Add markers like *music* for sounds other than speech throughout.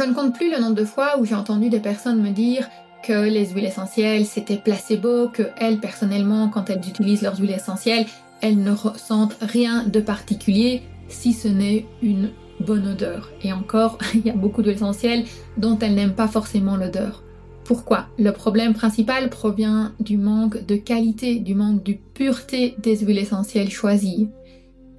Je ne compte plus le nombre de fois où j'ai entendu des personnes me dire que les huiles essentielles c'était placebo, que elles personnellement quand elles utilisent leurs huiles essentielles, elles ne ressentent rien de particulier si ce n'est une bonne odeur. Et encore, *laughs* il y a beaucoup d'huiles essentielles dont elles n'aiment pas forcément l'odeur. Pourquoi? Le problème principal provient du manque de qualité, du manque de pureté des huiles essentielles choisies.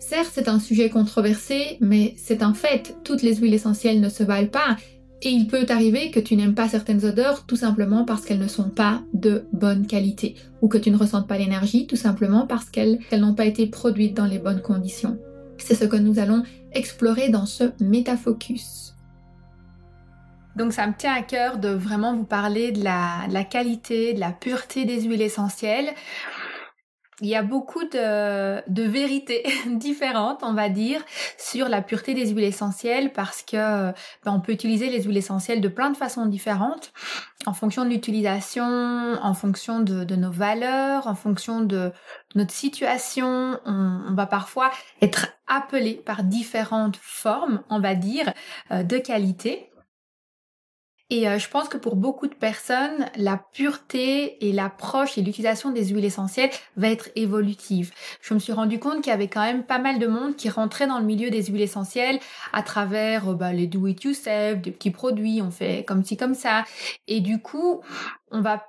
Certes, c'est un sujet controversé, mais c'est un fait, toutes les huiles essentielles ne se valent pas, et il peut arriver que tu n'aimes pas certaines odeurs tout simplement parce qu'elles ne sont pas de bonne qualité, ou que tu ne ressentes pas l'énergie tout simplement parce qu'elles n'ont pas été produites dans les bonnes conditions. C'est ce que nous allons explorer dans ce métafocus. Donc ça me tient à cœur de vraiment vous parler de la, qualité, de la pureté des huiles essentielles. Il y a beaucoup de, vérités *laughs* différentes, on va dire, sur la pureté des huiles essentielles parce que ben, on peut utiliser les huiles essentielles de plein de façons différentes, en fonction de l'utilisation, en fonction de, nos valeurs, en fonction de notre situation. On, on, va parfois être appelé par différentes formes, on va dire, euh, de qualité. Et euh, je pense que pour beaucoup de personnes, la pureté et l'approche et l'utilisation des huiles essentielles va être évolutive. Je me suis rendu compte qu'il y avait quand même pas mal de monde qui rentrait dans le milieu des huiles essentielles à travers euh, bah, les do it yourself, des petits produits, on fait comme ci comme ça. Et du coup, on va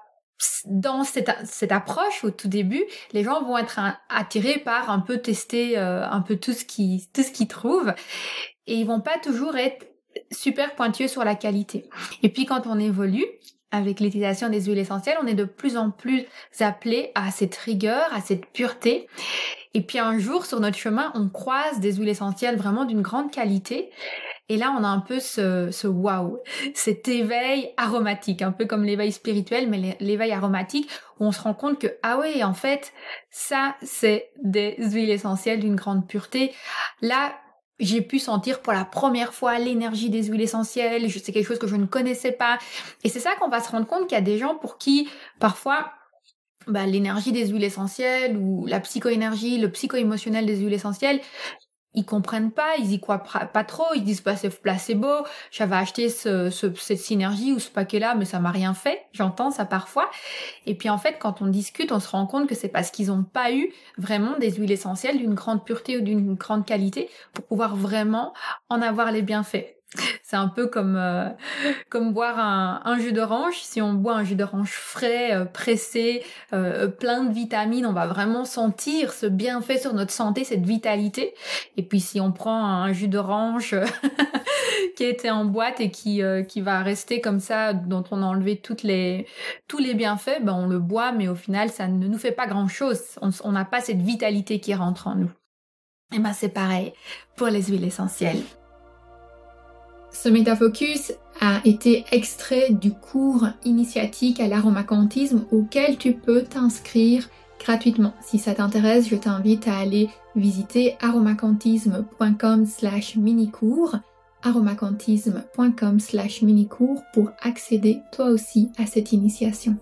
dans cette, cette, approche au tout début, les gens vont être attirés par un peu tester euh, un peu tout ce qui tout ce qu'ils trouvent et ils vont pas toujours être super pointueux sur la qualité. Et puis quand on évolue, avec l'utilisation des huiles essentielles, on est de plus en plus appelé à cette rigueur, à cette pureté. Et puis un jour, sur notre chemin, on croise des huiles essentielles vraiment d'une grande qualité. Et là, on a un peu ce, ce wow, cet éveil aromatique, un peu comme l'éveil spirituel, mais l'éveil aromatique, où on se rend compte que, ah oui, en fait, ça, c'est des huiles essentielles d'une grande pureté. Là, j'ai pu sentir pour la première fois l'énergie des huiles essentielles, c'est quelque chose que je ne connaissais pas. Et c'est ça qu'on va se rendre compte qu'il y a des gens pour qui parfois bah, l'énergie des huiles essentielles ou la psychoénergie, le psycho-émotionnel des huiles essentielles, ils comprennent pas, ils y croient pas trop, ils disent pas c'est placebo, j'avais acheté ce, cette synergie ou ce paquet-là, mais ça m'a rien fait. J'entends ça parfois. Et puis en fait, quand on discute, on se rend compte que c'est parce qu'ils ont pas eu vraiment des huiles essentielles d'une grande pureté ou d'une grande qualité pour pouvoir vraiment en avoir les bienfaits. C'est un peu comme euh, *laughs* comme boire un, un, jus d'orange. Si on boit un jus d'orange frais, euh, pressé, euh, plein de vitamines, on va vraiment sentir ce bienfait sur notre santé, cette vitalité. Et puis si on prend un jus d'orange *laughs* qui était en boîte et qui qui va rester comme ça, dont on a enlevé toutes les tous les bienfaits, ben on le boit, mais au final ça ne nous fait pas grand chose. On n'a pas cette vitalité qui rentre en nous. Et ben c'est pareil pour les huiles essentielles. Ce métafocus a été extrait du cours initiatique à l'aromacantisme auquel tu peux t'inscrire gratuitement. Si ça t'intéresse, je t'invite à aller visiter aromacantisme.com slash mini-cours aromacantisme.com slash pour accéder toi aussi à cette initiation.